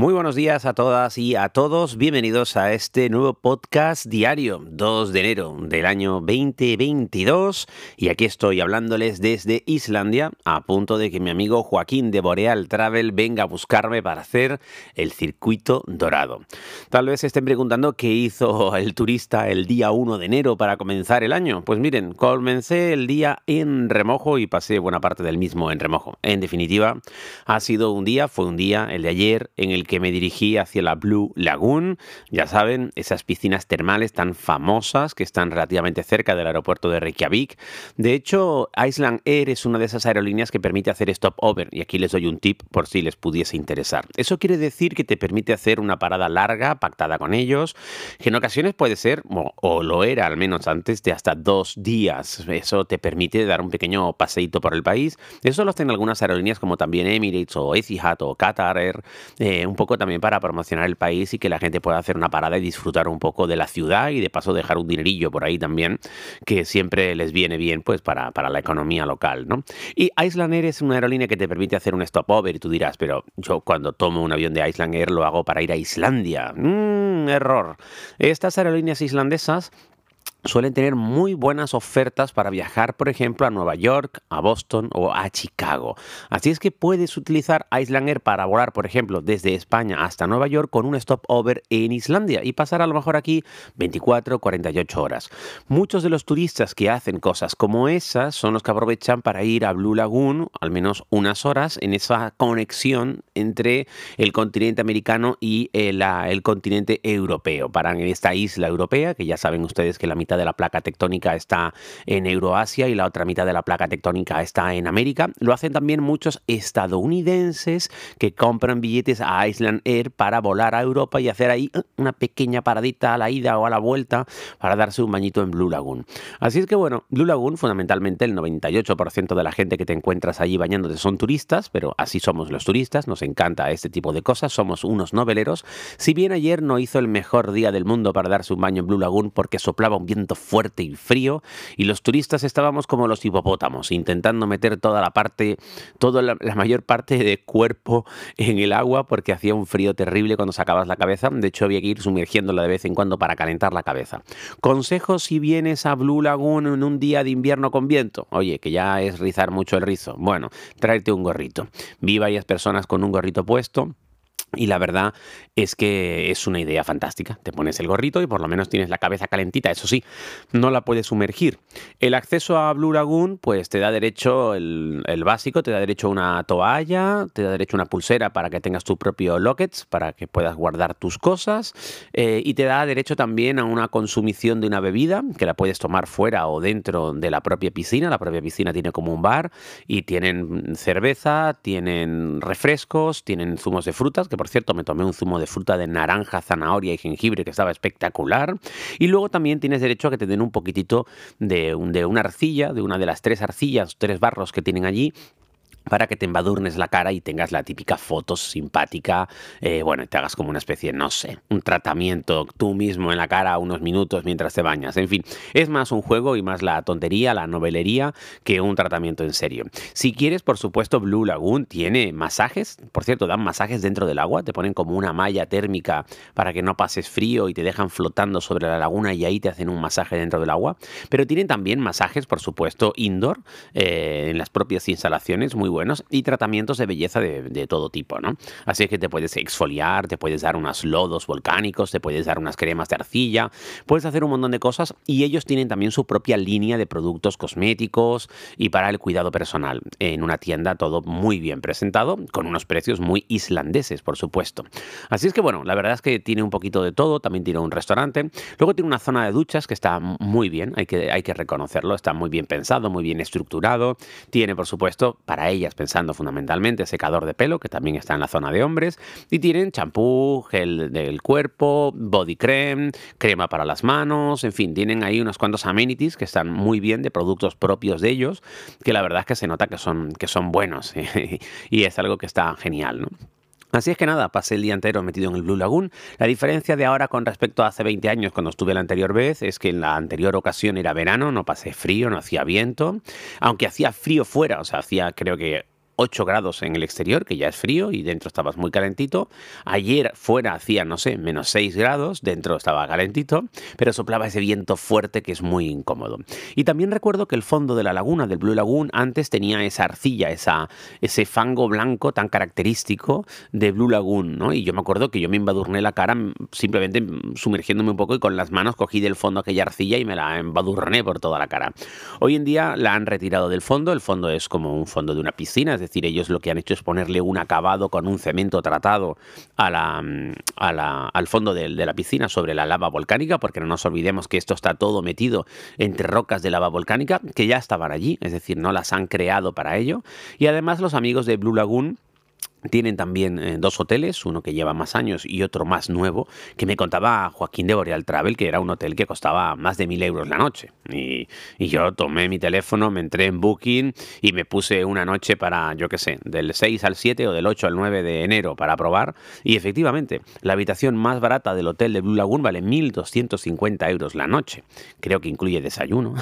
Muy buenos días a todas y a todos. Bienvenidos a este nuevo podcast diario, 2 de enero del año 2022. Y aquí estoy hablándoles desde Islandia, a punto de que mi amigo Joaquín de Boreal Travel venga a buscarme para hacer el circuito dorado. Tal vez estén preguntando qué hizo el turista el día 1 de enero para comenzar el año. Pues miren, comencé el día en remojo y pasé buena parte del mismo en remojo. En definitiva, ha sido un día, fue un día, el de ayer, en el que me dirigí hacia la Blue Lagoon. Ya saben, esas piscinas termales tan famosas que están relativamente cerca del aeropuerto de Reykjavik. De hecho, Iceland Air es una de esas aerolíneas que permite hacer stopover y aquí les doy un tip por si les pudiese interesar. Eso quiere decir que te permite hacer una parada larga, pactada con ellos, que en ocasiones puede ser, o, lo era al menos antes, de hasta dos días. Eso te permite dar un pequeño paseíto por el país. Eso lo hacen algunas aerolíneas como también Emirates o Etihad o Qatar Air, eh, un poco también para promocionar el país y que la gente pueda hacer una parada y disfrutar un poco de la ciudad y de paso dejar un dinerillo por ahí también, que siempre les viene bien pues para, para la economía local, ¿no? Y Iceland Air es una aerolínea que te permite hacer un stopover y tú dirás, pero yo cuando tomo un avión de Iceland Air lo hago para ir a Islandia. Mmm, error. Estas aerolíneas islandesas suelen tener muy buenas ofertas para viajar, por ejemplo, a Nueva York, a Boston o a Chicago. Así es que puedes utilizar Island Air para volar, por ejemplo, desde España hasta Nueva York con un stopover en Islandia y pasar a lo mejor aquí 24 48 horas. Muchos de los turistas que hacen cosas como esas son los que aprovechan para ir a Blue Lagoon al menos unas horas en esa conexión entre el continente americano y el, eh, el continente europeo. Paran en esta isla europea, que ya saben ustedes que la mitad de la placa tectónica está en Euroasia y la otra mitad de la placa tectónica está en América. Lo hacen también muchos estadounidenses que compran billetes a Island Air para volar a Europa y hacer ahí eh, una pequeña paradita a la ida o a la vuelta para darse un bañito en Blue Lagoon. Así es que bueno, Blue Lagoon fundamentalmente el 98% de la gente que te encuentras allí bañándote son turistas, pero así somos los turistas, nos encanta este tipo de cosas, somos unos noveleros. Si bien ayer no hizo el mejor día del mundo para darse un baño en Blue Lagoon porque soplaba un viento fuerte y frío y los turistas estábamos como los hipopótamos, intentando meter toda la parte, toda la, mayor parte de cuerpo en el agua porque hacía un frío terrible cuando sacabas la cabeza. De hecho, había que ir sumergiéndola de vez en cuando para calentar la cabeza. Consejo si vienes a Blue Lagoon en un día de invierno con viento. Oye, que ya es rizar mucho el rizo. Bueno, tráete un gorrito. Vi varias personas con un gorrito puesto. Y la verdad es que es una idea fantástica. Te pones el gorrito y por lo menos tienes la cabeza calentita. Eso sí, no la puedes sumergir. El acceso a Blue Lagoon, pues te da derecho el, básico, te da derecho a una toalla, te da derecho a una pulsera para que tengas tu propio lockets, para que puedas guardar tus cosas. Eh, y te da derecho también a una consumición de una bebida, que la puedes tomar fuera o dentro de la propia piscina. La propia piscina tiene como un bar y tienen cerveza, tienen refrescos, tienen zumos de frutas, que por cierto me tomé un zumo de fruta de naranja, zanahoria y jengibre que estaba espectacular. Y luego también tienes derecho a que te den un poquitito de, de una arcilla, de una de las tres arcillas, tres barros que tienen allí, para que te embadurnes la cara y tengas la típica foto simpática, eh, bueno, te hagas como una especie, no sé, un tratamiento tú mismo en la cara unos minutos mientras te bañas. En fin, es más un juego y más la tontería, la novelería, que un tratamiento en serio. Si quieres, por supuesto, Blue Lagoon tiene masajes, por cierto, dan masajes dentro del agua, te ponen como una malla térmica para que no pases frío y te dejan flotando sobre la laguna y ahí te hacen un masaje dentro del agua, pero tienen también masajes, por supuesto, indoor, eh, en las propias instalaciones, muy buenos y tratamientos de belleza de, todo tipo, ¿no? Así que te puedes exfoliar, te puedes dar unos lodos volcánicos, te puedes dar unas cremas de arcilla, puedes hacer un montón de cosas y ellos tienen también su propia línea de productos cosméticos y para el cuidado personal. En una tienda todo muy bien presentado, con unos precios muy islandeses, por supuesto. Así es que bueno, la verdad es que tiene un poquito de todo, también tiene un restaurante, luego tiene una zona de duchas que está muy bien, hay que, hay que reconocerlo, está muy bien pensado, muy bien estructurado, tiene por supuesto para ellos pensando fundamentalmente secador de pelo, que también está en la zona de hombres, y tienen champú, gel del cuerpo, body cream, crema para las manos, en fin, tienen ahí unos cuantos amenities que están muy bien de productos propios de ellos, que la verdad es que se nota que son, que son buenos y es algo que está genial, ¿no? Así es que nada, pasé el día entero metido en el Blue Lagoon. La diferencia de ahora con respecto a hace 20 años cuando estuve la anterior vez es que en la anterior ocasión era verano, no pasé frío, no hacía viento, aunque hacía frío fuera, o sea, hacía creo que 8 grados en el exterior, que ya es frío, y dentro estabas muy calentito. Ayer fuera hacía, no sé, menos 6 grados, dentro estaba calentito, pero soplaba ese viento fuerte que es muy incómodo. Y también recuerdo que el fondo de la laguna, del Blue Lagoon, antes tenía esa arcilla, esa, ese fango blanco tan característico de Blue Lagoon, ¿no? Y yo me acuerdo que yo me embadurné la cara simplemente sumergiéndome un poco y con las manos cogí del fondo aquella arcilla y me la embadurné por toda la cara. Hoy en día la han retirado del fondo, el fondo es como un fondo de una piscina, es decir, ellos lo que han hecho es ponerle un acabado con un cemento tratado al fondo de, de la piscina sobre la lava volcánica, porque no nos olvidemos que esto está todo metido entre rocas de lava volcánica que ya estaban allí, es decir, no las han creado para ello. Y además los amigos de Blue Lagoon tienen también eh, dos hoteles, uno que lleva más años y otro más nuevo, que me contaba Joaquín de Boreal Travel, que era un hotel que costaba más de mil euros la noche. Y, yo tomé mi teléfono, me entré en Booking y me puse una noche para, yo qué sé, del 6 al 7 o del 8 al 9 de enero para probar. Y efectivamente, la habitación más barata del hotel de Blue Lagoon vale 1.250 euros la noche. Creo que incluye desayuno,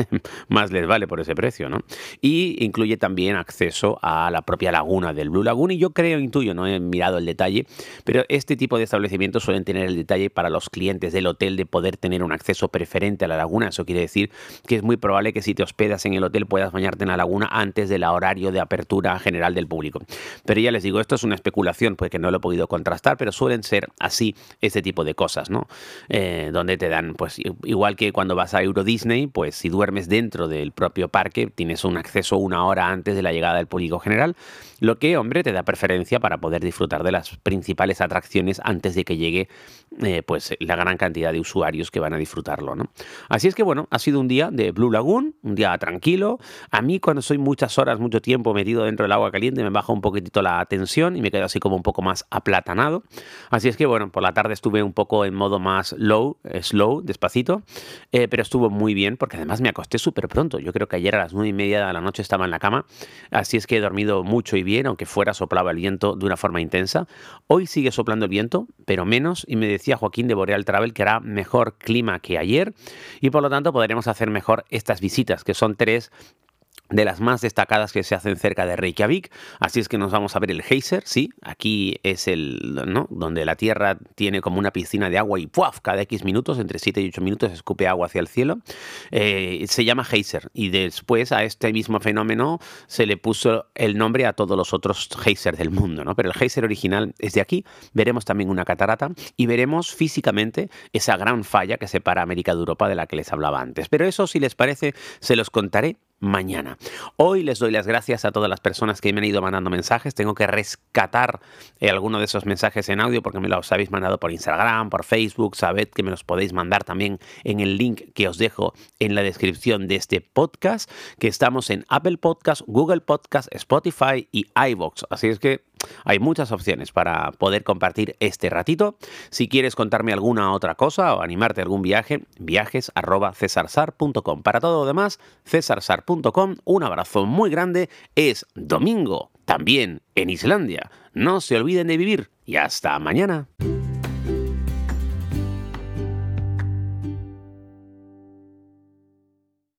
más les vale por ese precio, ¿no? Y incluye también acceso a la propia laguna del Blue Lagoon y yo creo, intuyo, no he mirado el detalle, pero este tipo de establecimientos suelen tener el detalle para los clientes del hotel de poder tener un acceso preferente a la laguna. Eso quiere decir que es muy probable que si te hospedas en el hotel puedas bañarte en la laguna antes del horario de apertura general del público. Pero ya les digo, esto es una especulación, porque no lo he podido contrastar, pero suelen ser así este tipo de cosas, ¿no? Eh, donde te dan, pues igual que cuando vas a Euro Disney, pues si duermes dentro del propio parque, tienes un acceso una hora antes de la llegada del público general, lo que, hombre, te da preferencia para poder disfrutar de las principales atracciones antes de que llegue eh, pues la gran cantidad de usuarios que van a disfrutarlo. ¿no? Así es que bueno, ha sido un día de Blue Lagoon, un día tranquilo. A mí cuando soy muchas horas, mucho tiempo metido dentro del agua caliente me baja un poquitito la tensión y me quedo así como un poco más aplatanado. Así es que bueno, por la tarde estuve un poco en modo más low, eh, slow, despacito, eh, pero estuvo muy bien porque además me acosté súper pronto. Yo creo que ayer a las nueve y media de la noche estaba en la cama, así es que he dormido mucho y bien, aunque fuera soplaba el viento de una forma intensa. Hoy sigue soplando el viento, pero menos, y me decía Joaquín de Boreal Travel que hará mejor clima que ayer, y por lo tanto podremos hacer mejor estas visitas, que son tres de las más destacadas que se hacen cerca de Reykjavik. Así es que nos vamos a ver el geyser, sí, aquí es el, ¿no? Donde la Tierra tiene como una piscina de agua y ¡puaf! cada X minutos, entre 7 y 8 minutos, escupe agua hacia el cielo. Eh, se llama geyser y después a este mismo fenómeno se le puso el nombre a todos los otros geysers del mundo, ¿no? Pero el geyser original es de aquí. Veremos también una catarata y veremos físicamente esa gran falla que separa América de Europa de la que les hablaba antes. Pero eso, si les parece, se los contaré mañana. Hoy les doy las gracias a todas las personas que me han ido mandando mensajes. Tengo que rescatar eh, alguno de esos mensajes en audio porque me los habéis mandado por Instagram, por Facebook. Sabed que me los podéis mandar también en el link que os dejo en la descripción de este podcast, que estamos en Apple Podcast, Google Podcast, Spotify y iVoox. Así es que hay muchas opciones para poder compartir este ratito. Si quieres contarme alguna otra cosa o animarte a algún viaje, viajes Para todo lo demás, cesarsar.com. Un abrazo muy grande. Es domingo, también en Islandia. No se olviden de vivir y hasta mañana.